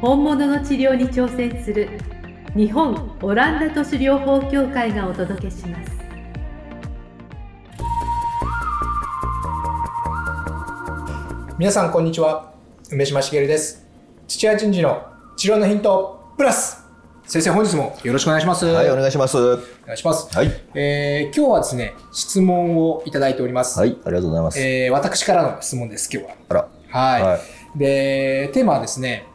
本物の治療に挑戦する日本オランダ都市療法協会がお届けします。皆さんこんにちは。梅島茂です。土屋順次の治療のヒントプラス。先生本日もよろしくお願いします。はい、お願いします。はお願いします、い。えー今日はですね質問をいただいております、はい、ありがとうございます。えー私からの質問です今日は。あら。はい、はい。でテーマはですね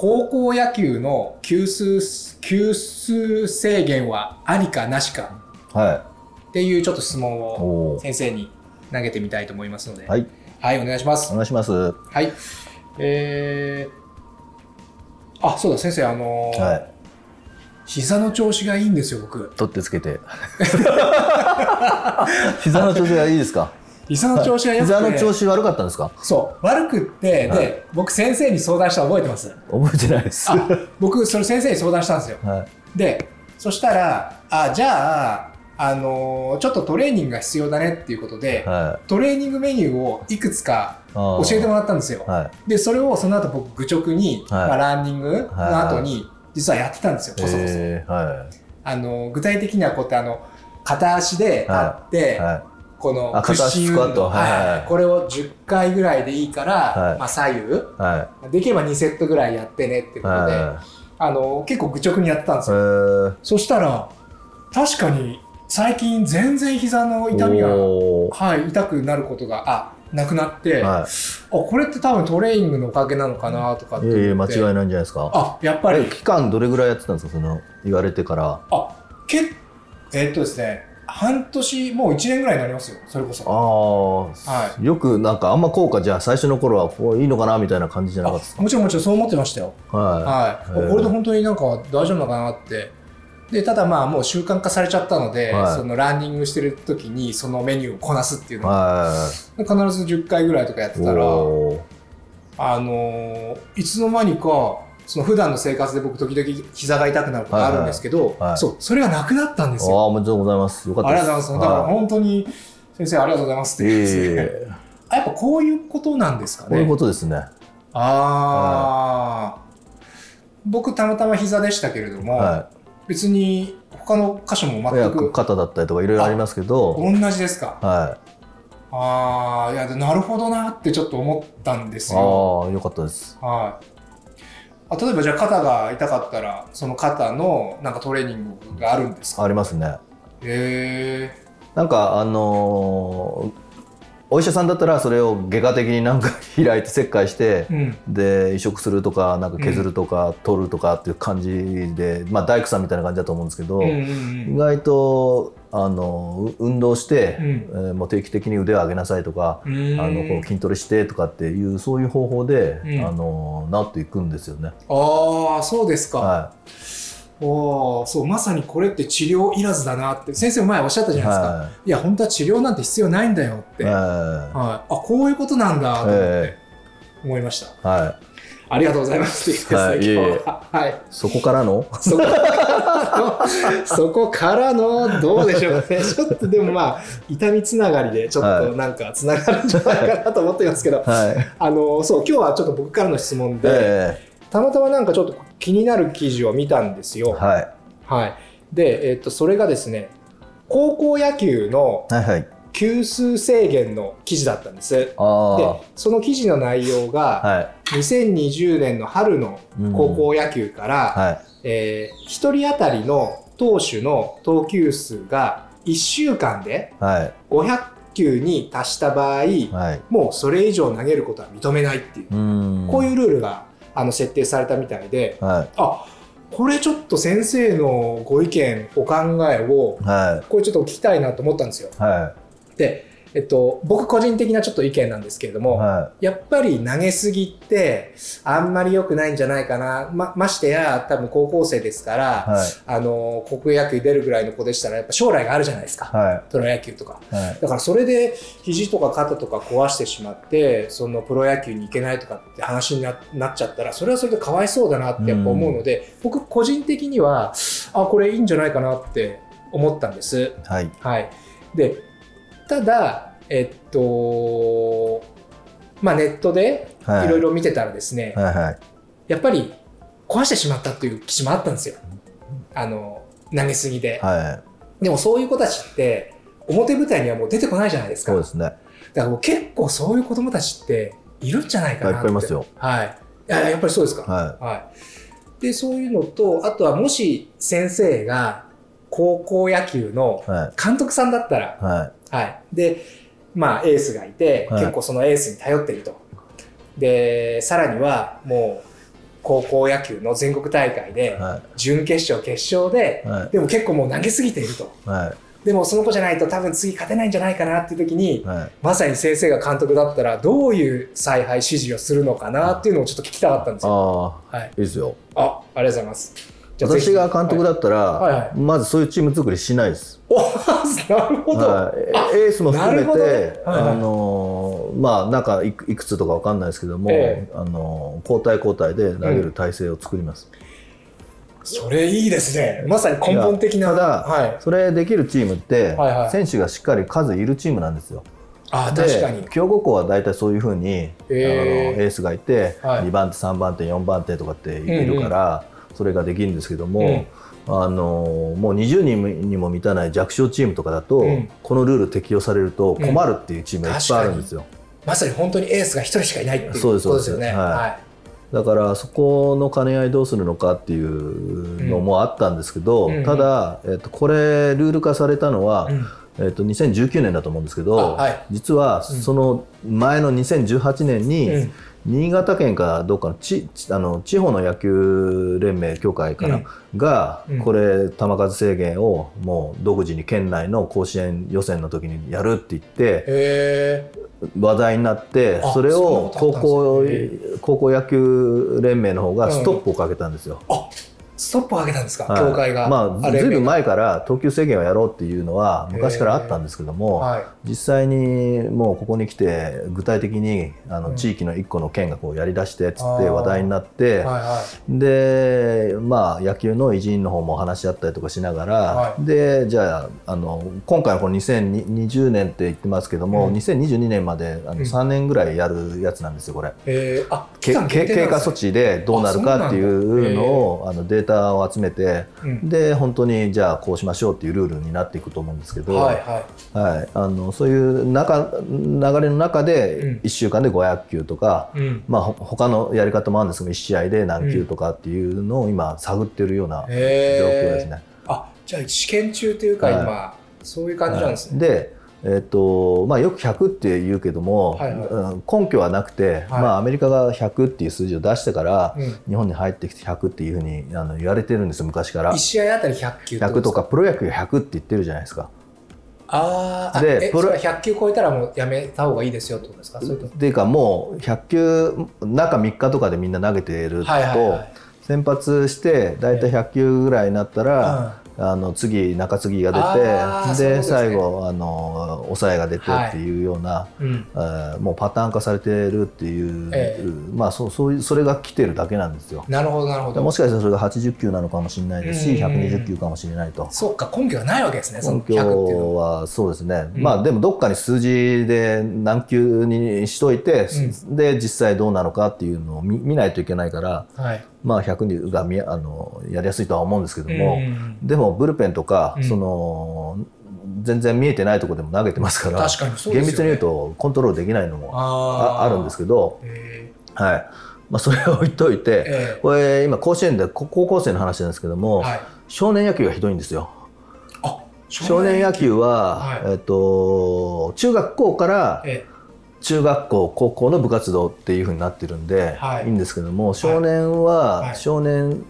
高校野球の球数球数制限はありかなしかはっていうちょっと質問い。を先生に投げてみたいと思いますのではい、はい、お願いしますお願いします。ははい。えー、あ、そうだ、先生、あのーい。膝の調子がいいんですよ、僕。取ってつけて。膝の調子がいいですか膝の調子が良くて、膝の調子悪かったんですか？そう、悪くって、はいで、僕、先生に相談したの覚えてます？覚えてないです。あ、僕、それ先生に相談したんですよ。はい。で、そしたら、あ、じゃあ、あのーちょっとトレーニングが必要だねっていうことで、はい。トレーニングメニューをいくつか教教えてもらったんですよ。はい。で、それをその後僕、愚直に、はいまあ、ランニングの後に、実はやってたんですよ、こそこそ。あの具体的にはこうやってあの片足で立って、い。はこのあ屈伸運動、はいこれを10回ぐらいでいいから、はいまあ、左右い。はできれば2セットぐらいやってねってい。ことで、はあの結構愚直にやってたんでい。すよ、えーそしたら確かに最近全然膝の痛みが、はい、痛くなることがあなくなって、あはこれって多分トレーニングのおかげなのかなとかってい。いえいえ、間違いないんじゃないですか？あやっぱりえ期間どれぐらいやってたんですか？その、言われてから。あけえっとですね半年もう1年ぐらいになりますよそれこそああ、はよくなんかあんま効果じゃあ最初の頃はこういいのかなみたいな感じじゃなかったですあもちろんもちろんそう思ってましたよ。かははい。へーこれで本当になんか大丈夫なのかなって。で、ただまあもう習慣化されちゃったので、はいそのランニングしてる時にそのメニューをこなすっていうい。のをは必ず10回ぐらいとかやってい。たら、あのーいつの間にか、その普段の生活で僕時々膝が痛くなることがあるんですけど、はいはいそうそれがなくなったんですああ、よ。おめでとうございます。よかっあたです。りがとうございます。だからはい本当に先生ありがとうございますってね。えいえあやっぱこういうことなんですかねこういう。ことですね。ああ、僕たまたま膝でしたけれども、は別に他の箇所も全く肩だったりとかいろいろありますけど、同じですか？はああいやなるほどなってちょっと思ったんですい。よああ、よかったです。はいあ例えばじゃあ肩が痛かったらその肩のなんかトレーニングがあるんですか？ありますね。へえなんかあのーお医者さんだったらそれを外科的になんか開いて切開して、うん。で移植するとかなんか削るとか、取るとかっていう感じで、まあ、大工さんみたいな感じだと思うんですけど、うんうん意外とあのう運動して、うん。えーもう定期的に腕を上げなさいとか、うん。あのこう筋トレしてとかっていうそういう方法で、うん。あの治っていくんですよね。ああそうですか、はおーそうまさにこれって治療いらずだなって先生前おっしゃったいじゃないですか、はい。や本当は治療なんて必要ないんだよって、い。はい、はあこういうことなんだと思ってえ思いました、いはい。ありがとうございます。はいいえいえ。今日ははい。そこからの？そこ からのどうでしょうかね。ちょっとでもまあ痛みつながりでちょっとなんかつながるんじゃないかなと思ってますけど、はい。あのそう今日はちょっと僕からの質問で、えたまたまなんかちょっと気になる記事を見たんですよ。えはい。はい、で、えっとそれがですね高校野球のはいはい。球数制限の記事だったんです。であその記事の内容が、あはい。2020年の春の高校野球から、はい。えー1人当たりの投手の投球数が1週間ではい。500球に達した場合、はい。もうそれ以上投げることは認めないっていう、うん。こういうルールがあの設定されたみたいで、はい。あこれちょっと先生のご意見お考えをはこれちょっと聞きたいなと思ったんですよ。い。はでえっと、僕個人的なちょっと意見なんですけれども、はやっぱり投げすぎってあんまり良くないんじゃないかな。ま、ましてや多分高校生ですから、いはいあの、国営野球出るぐらいの子でしたらやっぱ将来があるじゃないですか。はプロ野球とか。いはいだからそれで肘とか肩とか壊してしまって、そのプロ野球に行けないとかって話にななっちゃったら、それはそれでかわいそうだなってやっぱ思うので、僕個人的には、あ、これいいんじゃないかなって思ったんです。はいはい。で、ただ、えっと、まあネットではいいろいろ見てたらですね、はいはいやっぱり壊してしまったっていう記事もあったんですよ。あの、投げすぎで。はいでもそういう子たちって、表舞台にはもう出てこないじゃないですか。そうですねだからもう結構そういう子供たちっているんじゃないかなって。いっぱいいますよ。はい。いや、やっぱりそうですか。ははい。で、そういうのと、あとはもし先生が高校野球の監督さんだったら、ははい。で、まあエースがいて、はい結構そのエースに頼ってると。で、さらにはもう高校野球の全国大会いで、は準決勝、決勝でい、はいでも結構もう投げすぎていると。はいでもその子じゃないと多分次勝てないんじゃないかなっていう時に、はいまさに先生が監督だったらどういう采配指示をするのかなっていうのをちょっと聞きたかったんですよ。はい。いいですよあ、ありがとうございます。私が監督だったら、はい。はいまずそういうチーム作りしないです、お なるほど。はい、エースも含めなるほどね。て、はいはい。あのーまあなんかいくつとかわかんないですけども、えあのー交代交代で投げる体制を作ります、それいいですね。まさに根本的な。ただ、はい。それできるチームって、はいはい。選手がしっかり数いるチームなんですよ。あ、で確かに。強豪校は大体そういうふうに、へーあのエースがいて、はい。2番手3番手4番手とかっているから、それができるんですけども、あのもう20人にも満たない弱小チームとかだと、うん。このルール適用されると困るっていうチームがいっぱいあるんですよ、まさに本当にエースが一人しかいないっていうそうですことですよね。だからそこの兼ね合いどうするのかっていうのもあったんですけど、うん。ただ、えっと、これルール化されたのは、うん。えっと、2019年だと思うんですけど、実はその前の2018年に、うん新潟県かどうかのちちあの地方の野球連盟協会かな、うんがうんこれ球数制限をもう独自に県内の甲子園予選の時にやるって言って。話題になってあそれを高校高校野球連盟の方がストップをかけたんですよ。あ、ストップをかけたんですか、はい。協会が。まあ、ずいぶん前から投球制限をやろうっていうのは昔からあったんですけども、はい。実際にもうここに来て具体的にあうん。の地域の一個の県がこうやりだしてっつって話題になって、はいはでまあ野球の偉人の方も話し合ったりとかしながら、はい。でじゃああの今回のこの2020年って言ってますけども、うん。2022年まであうん。の3年ぐらいやるやつなんですよこれ。い。えー、あ、経経過措置でどうなるかっていうのをあのデータを集めてうんで本当にじゃあこうしましょうっていうルールになっていくと思うんですけど、はいははい、あのそういう中流れの中うんで1週間で500球とか、い。うん。まあ、ほ他のやり方もあるんですけど1試合で何球とかっていうのを今探ってるような状況ですね。あ、じゃあ試験中というか、はい今、そういう感じなんですね。でえっとまあ、よく100って言うけども、はいはいうん根拠はなくて、はい。まあ、アメリカが100っていう数字を出してから、うん。日本に入ってきて100っていうふうにあの言われてるんですよ昔から。1。試合あたり100球ってこ100とかプロ野球100って言ってるじゃないですか。あーあでプロえそれは100球超えたらもうやめた方がいいですよってことですか？それとっていうかもう100球中3日とかでみんな投げてると、はいはいはい。先発して大体100球ぐらいになったら、あの次中継ぎが出てでね。最後あの抑えが出てっていうような、うん。えーもうパターン化されてるっていう、ええ。まあそうそういうそれが来てるだけなんですよ。なるほどなるほど。もしかしたらそれが80球なのかもしれないですし、うん。120球かもしれないと。そうか根拠がないわけですね根100っていうの拠は。はそうですね、うん。まあでもどっかに数字で何球にしといて、うで実際どうなのかっていうのを見見ないといけないから、はいまあ、100が見あのやりやすいとは思うんですけども、うん。でもブルペンとか、うん。その全然見えてないところでも投げてますから確かにそうね。厳密に言うとコントロールできないのもあるんですけど、えはい。まあ、それを置いといて、えこれ今甲子園でこ高校生の話なんですけども、はい。少年野球がひどいんですよ。あ少年野球。は、はい。えっと、中学校からえ中学校高校の部活動っていうふうになってるんで、はい。い、いんですけども少年は、はい。少年、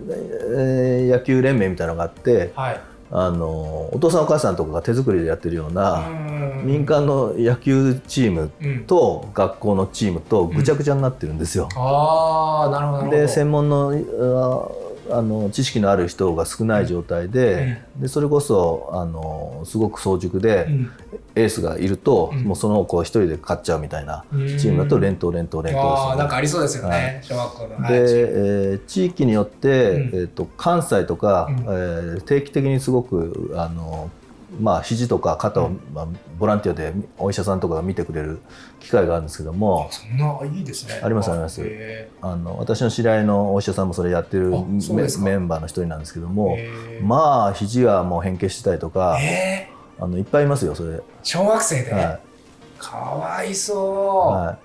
えー野球連盟みたいなのがあってはい。あのお父さんお母さんとかが手作りでやってるような、うん。民間の野球チームうん。と学校のチームとぐちゃぐちゃになってるんですよ。ああなるほどなるほど。で専門のああの知識のある人が少ない状態で,、でそれこそあのすごく早熟で、うん。エースがいると、うん。もうその子一人で勝っちゃうみたいなうん。チームだと連投連投連投ですね。なんかありそうですよね、はい小学校の、はい。で、えー地域によって、うん。えー、と関西とか、うん。えー定期的にすごくあの、まあ肘とか肩を、うん。まあ、ボランティアでお医者さんとかが見てくれる機会があるんですけどもそんないいですね。ありますあります。へあの私の知り合いのお医者さんもそれやってるメンバーの一人なんですけどーもまあ肘がもう変形してたりとかえ。あのいっぱいいますよそれ。ー小学生で、はかわいいそう、は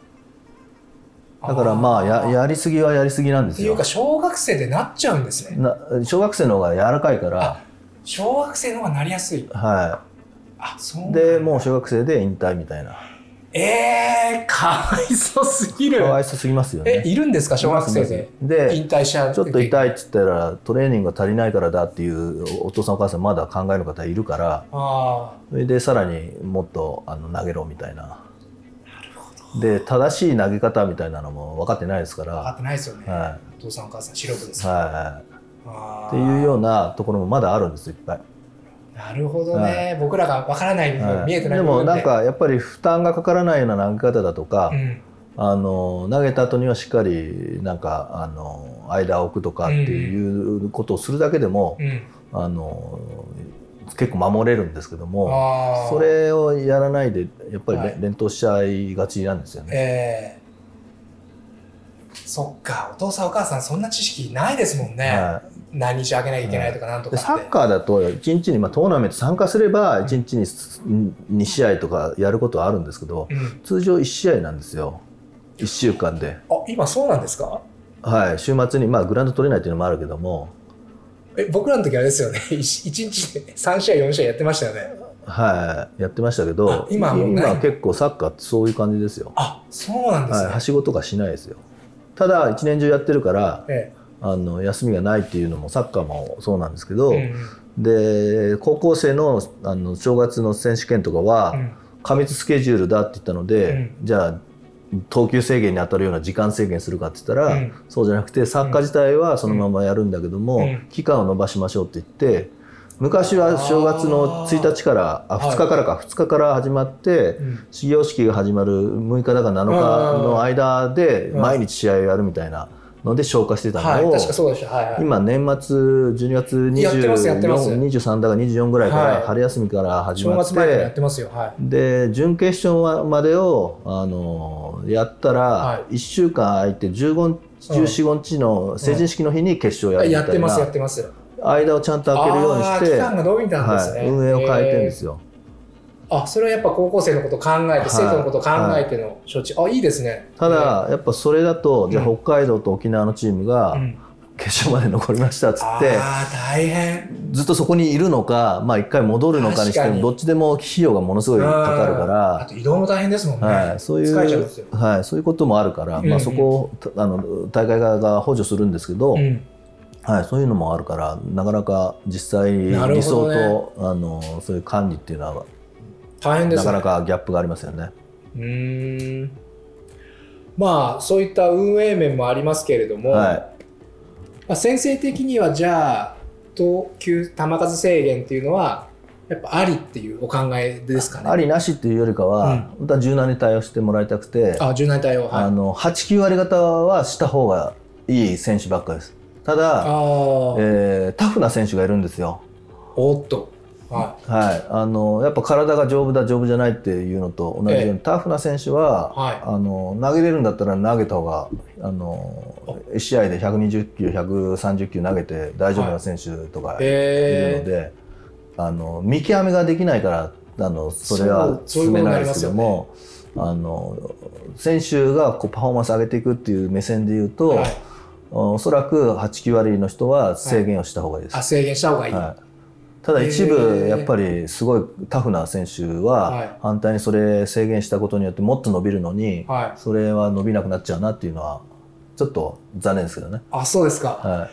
い、だからまあややりすぎはやりすぎなんですよ。っていうか。小学生でなっちゃうんですね。な小学生の方が柔らかいから、小学生の方がなりやすい。はあそうでもう小学生で引退みたいな。えー、かわいそうすぎる。かわいそうすぎますよえね。いるんですか小学生で？で引退しちゃうちょっと痛いいって言ったらトレーニングが足りないからだっていうお父さんお母さんまだ考える方いるから。あそれでさらにもっとあの投げろみたいな。で正しい投げ方みたいなのも分かってないですかあ分かっら、てないですよね、はお父さんお母さん素人です。いから、はあい、っていうようななところもまだあるんですいっぱい。なるほどね、僕らが分からない部分、はい。見えてないで部分もなんかやっぱり負担がかからないような投げ方だとか、うん。あの投げた後にはしっかりなんかあの間を置くとかっていうことをするだけでも、うん。あの結構守れるんですけどもそれをやらないでやっぱり連投しちゃいがちなんですよね。えーそっかお父さんお母さんそんな知識ないですもんね、は何日あげなきゃいけないとかなんとかって、サッカーだと1日に、まあ、トーナメント参加すれば1日に2試合とかやることはあるんですけどうん、通常1試合なんですよ。1週間で。あ今そうなんですか？はい、週末に、まあ、グラウンド取れないっていうのもあるけども、え僕らの時あれですよね。1日で3試合4試合やってましたよね。はい、やってましたけあど今今結構サッカーってそういう感じですよ、あそうなんですはい、ね、はしごとかしないですよただ一年中やってるからえあの休みがないっていうのもサッカーもそうなんですけど、えうん。で高校生のあの正月の選手権とかは、うん。過密スケジュールだって言ったので、うん。じゃあ投球制限に当たるような時間制限するかって言ったら、うん。そうじゃなくてサッカー自体はそのままやるんだけども、うん。期間を延ばしましょうって言って昔は正月の1日からあはい。2日からか、2日から始まって、うん。始業式が始まる6日だか7日の間で毎日試合をやるみたいなので消化してたのを、はい。今年末12月やってますやってます。24 23だか24ぐらいから、はい。春休みから始正まってで準決勝までをあのやったら、は1週間空いて15 14、日の成人式の日に決勝やるみたいな、やってますやってます間をちゃんと開けるようにして、間が伸びたんですね、はい、運営を変えてるんですよ。あそれはやっぱ高校生のことを考えて、はい。生徒のことを考えての処置、あいいですね。ただ、やっぱそれだと、じゃあうん。北海道と沖縄のチームがうん。決勝まで残りましたっつって、ああ大変。ずっとそこにいるのか、まあ、一回戻るのかにしてもどっちでも費用がものすごいかかるかあら、と移動も大変ですもんね、はい、そういうはい、そういうこともあるから、まあ、そこをたあの大会側が補助するんですけど、うんはい、そういうのもあるからなかなか実際理想と、あのそういう管理っていうのは大変ですね。なかなかギャップがありますよね。うーん。まあそういった運営面もありますけれども、はまあ、先生的にはじゃあ投球球数制限っていうのはやっぱありっていうお考えですかい、ね。ありなしっていうよりかは、うん。本当は柔軟に対応してもらいたくて、あ柔軟対応はい。あの8、9割方はした方がいい選手ばっかりです。ただ、えータフな選手がいるんですよ。おっと。ははい、あのやっぱ体が丈夫だ丈夫じゃないっていうのと同じように、ええ。タフな選手は、はい。あの投げれるんだったら投げた方があの1試合で120球130球投げて大丈夫な選手とかい。るのえ。で、あの見極めができないからあのそれは進めないですけども。あの選手がこうパフォーマンス上げていくっていう目線で言うと、はい、おそらく8、9割の人は制限をした方がいいです。あ制限した方がいい、はい、ただ一へ部ー。やっぱりすごいタフな選手はい。は反対にそれ制限したことによってもっと伸びるのにはい。それは伸びなくなっちゃうなっていうのはちょっと残念ですけどね。あそうですか、は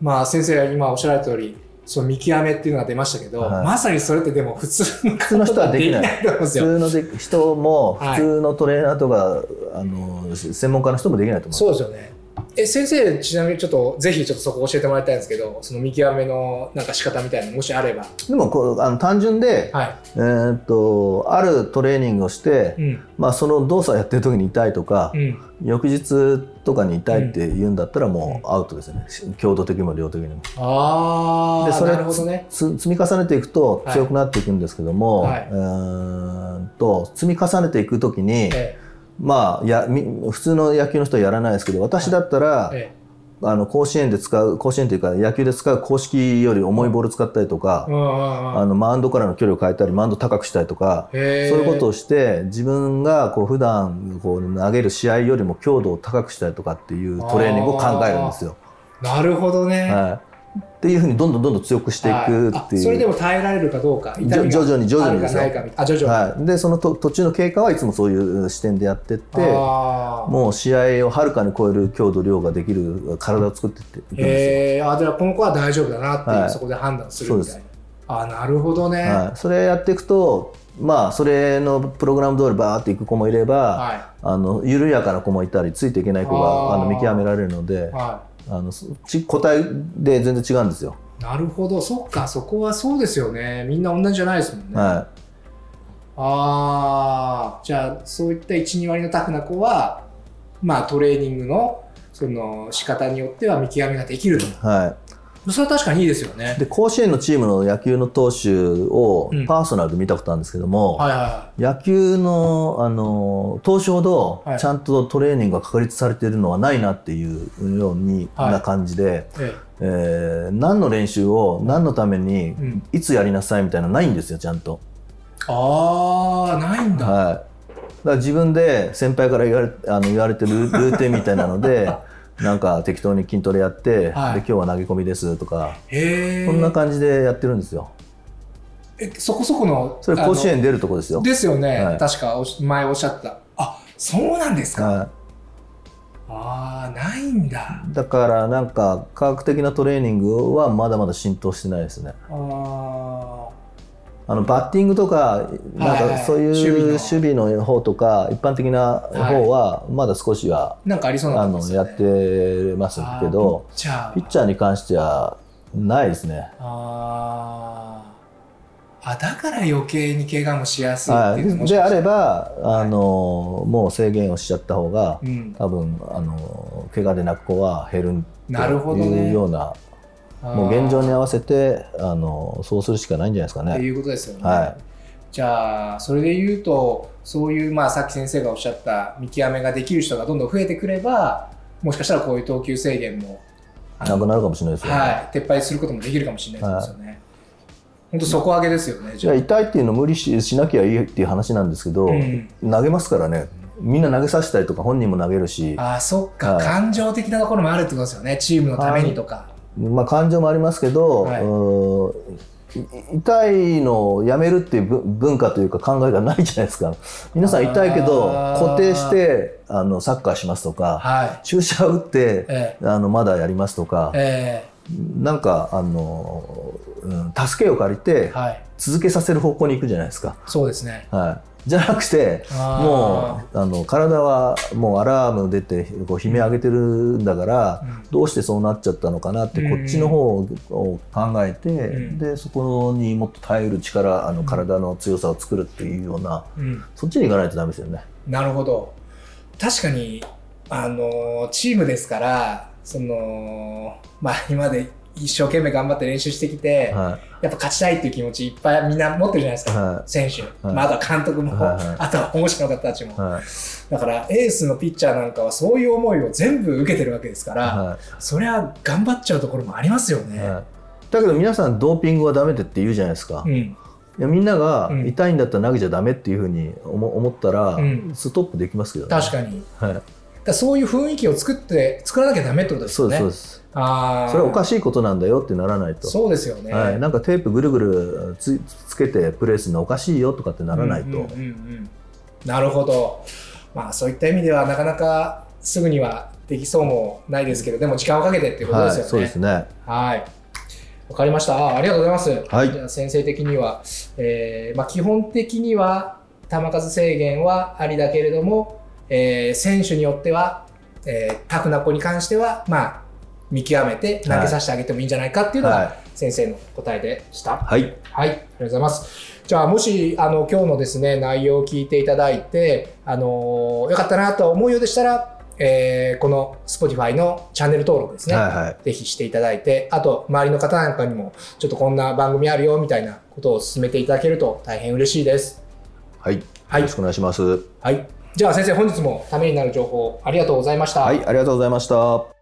まあ先生が今おっしゃられた通りその見極めっていうのが出ましたけど、はい。まさにそれってでも普通の普通の人はできない。普通ので人もはい普通のトレーナーとか、あの専門家の人もできないと思うそうですよね。え先生ちなみにちょっとぜひちょっとそこ教えてもらいたいんですけどその見極めのなんか仕方みたいなのもしあれば。でもこうあの単純で、はい、えーっとあるトレーニングをして、うん。まあ、その動作をやってる時に痛いとか、うん、翌日とかに痛いって言うんだったらもうアウトですよね、強度的にも量的にも。ああでそれなるほどね。つ積み重ねていくと強くなっていくんですけども、はい。えーんと積み重ねていく時に、えまあやみ普通の野球の人はやらないですけど私だったら、ええ。あの甲子園で使う甲子園というか野球で使う公式より重いボール使ったりとかあのマウンドからの距離を変えたりマウンド高くしたりとか、そういうことをして自分がこう普段こう投げる試合よりも強度を高くしたりとかっていうトレーニングを考えるんですよ。なるほどね、はい、っていうふうにどんどんどんどん強くしていくってはい。あそれいう。でも耐えられるかどうか痛みが徐々に徐々にですよ。あるかないかみたいな。あ徐々に、はい、でそのと途中の経過はいつもそういう視点でやってってもう試合をはるかに超える強度量ができる体を作っていっていくんですへえあじゃあこの子は大丈夫だなっていう、はい。そこで判断するみたいな。あなるほどね、よ、はい、それやっていくとまあそれのプログラム通りバーっていく子もいれば、はい。あの緩やかな子もいたりついていけない子があの見極められるのではあのそち個体で全然違うんですよ。い、なるほど。そっか。そこはそうですよね。みんな同じじゃないですもんね、はああじゃあそういった12割のタフな子はまあトレーニングのその仕方によっては見極めができると。い。はそれは確かにいいですよね。い、で甲子園のチームの野球の投手をうん。パーソナルで見たことあるんですけども、はいは野球のあの投手ほどはい。ちゃんとトレーニングが確立されているのはないなっていうようにはい。な感じで、いえ。えー何の練習を何のためにん。いつやりなさいみたいなのないんですよちゃんと。えああないんだ、はい、だから自分で先輩から言われあの言われてるルーティンみたいなので なんか適当に筋トレやって、はい。で今日は投げ込みですとか、こんな感じでやってるんですよ。えそこそこのそれ甲子あ園出るとこですよ。の。ですよね、はい。確かおし前おっしゃった。あそうなんですか、はああないんだ。い、だからなんか科学的なトレーニングはまだまだ浸透してないですね。ああのバッティングとかなんかそういう守備の。方とか一般的な方はまだ少しは、ーなんかありそうなあのやってますけどピッチャー。に関してはないですね。あー。あだから余計に怪我もしやすいっはい、ていうであればあのもう制限をしちゃった方がうん、多分あの怪我で泣く子は減るなるほどとね。いうようなもう現状に合わせてあのそうするしかないんじゃないですかね。っていうことですよね。はじゃあそれで言うとそういうまあさっき先生がおっしゃった見極めができる人がどんどん増えてくればもしかしたらこういう投球制限もなくなるかもしれないですよね。はい、撤廃することもできるかもしれないですよね。本当底上げですよね。じゃあ痛いっていうのを無理ししなきゃいいっていう話なんですけど、うん投げますからねみんな投げさせたりとか本人も投げるしああそっか、はい感情的なところもあるってことですよねチームのためにとか。まあ、感情もありますけど、はい痛いのをやめるっていう文文化というか考えがないじゃないですか皆さん痛いけど固定してあのサッカーしますとかはい。注射打ってえあのまだやりますとかえなんかあの、うん、助けを借りてえはい。続けさせる方向に行くじゃないですか。そうですね。はい、じゃなくてもうあの体はもうアラーム出てこう悲鳴上げてるんだから、うんどうしてそうなっちゃったのかなって、うんこっちの方を考えて、んでそこにもっと耐える力あの体の強さを作るっていうようなうん。そっちに行かないとダメですよね。なるほど。確かに、あの、チームですから、その、まあ今まで一生懸命頑張って練習してきて、はやっぱ勝ちたいっていう気持ちいっぱいみんな持ってるじゃないですか。は選手、はいまあ、あとは監督も、あとは保護者の方たちも、だからエースのピッチャーなんかはそういう思いを全部受けてるわけですから、はそりゃ頑張っちゃうところもありますよね。だけど皆さんドーピングはダメって言うじゃないですか。うん、いやみんながうん痛いんだったら投げちゃダメっていうふうに思思ったら、うんストップできますけどね。確かに。はい、だそういう雰囲気を作って作らなきゃダメってことですよね。そうです。あそれはおかししいことなんだよってならないと。そうですよね。はい、なんかテープぐるぐるつつけてプレーするのおかしいよとかってならないと、うんうんうんうんなるほど。まあそういった意味ではなかなかすぐにはできそうもないですけど、でも時間をかけてっていうことはい、ですよね。そうですね。はい。わかりました。あありがとうございます。はいじゃあ先生的には、えーまあ、基本的には球数制限はありだけれども、えー選手によっては、えータフな子に関しては、まあ、見極めて投げさせてあげてもいいんじゃないかっていうのはが先生の答えでした。はい。はい、ありがとうございます。じゃあ、もし、あの、今日のですね、内容を聞いていただいて、あのよかったなと思うようでしたら、えーこの Spotify のチャンネル登録ですね。はいはい。ぜひしていただいて、あと、周りの方なんかにも、ちょっとこんな番組あるよ、みたいなことを進めていただけると大変嬉しいです。はい。よはいろしくお願いします。ははい。じゃあ、先生、本日もためになる情報、ありがとうございました。い。ありがとうございました。